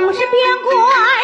不是边关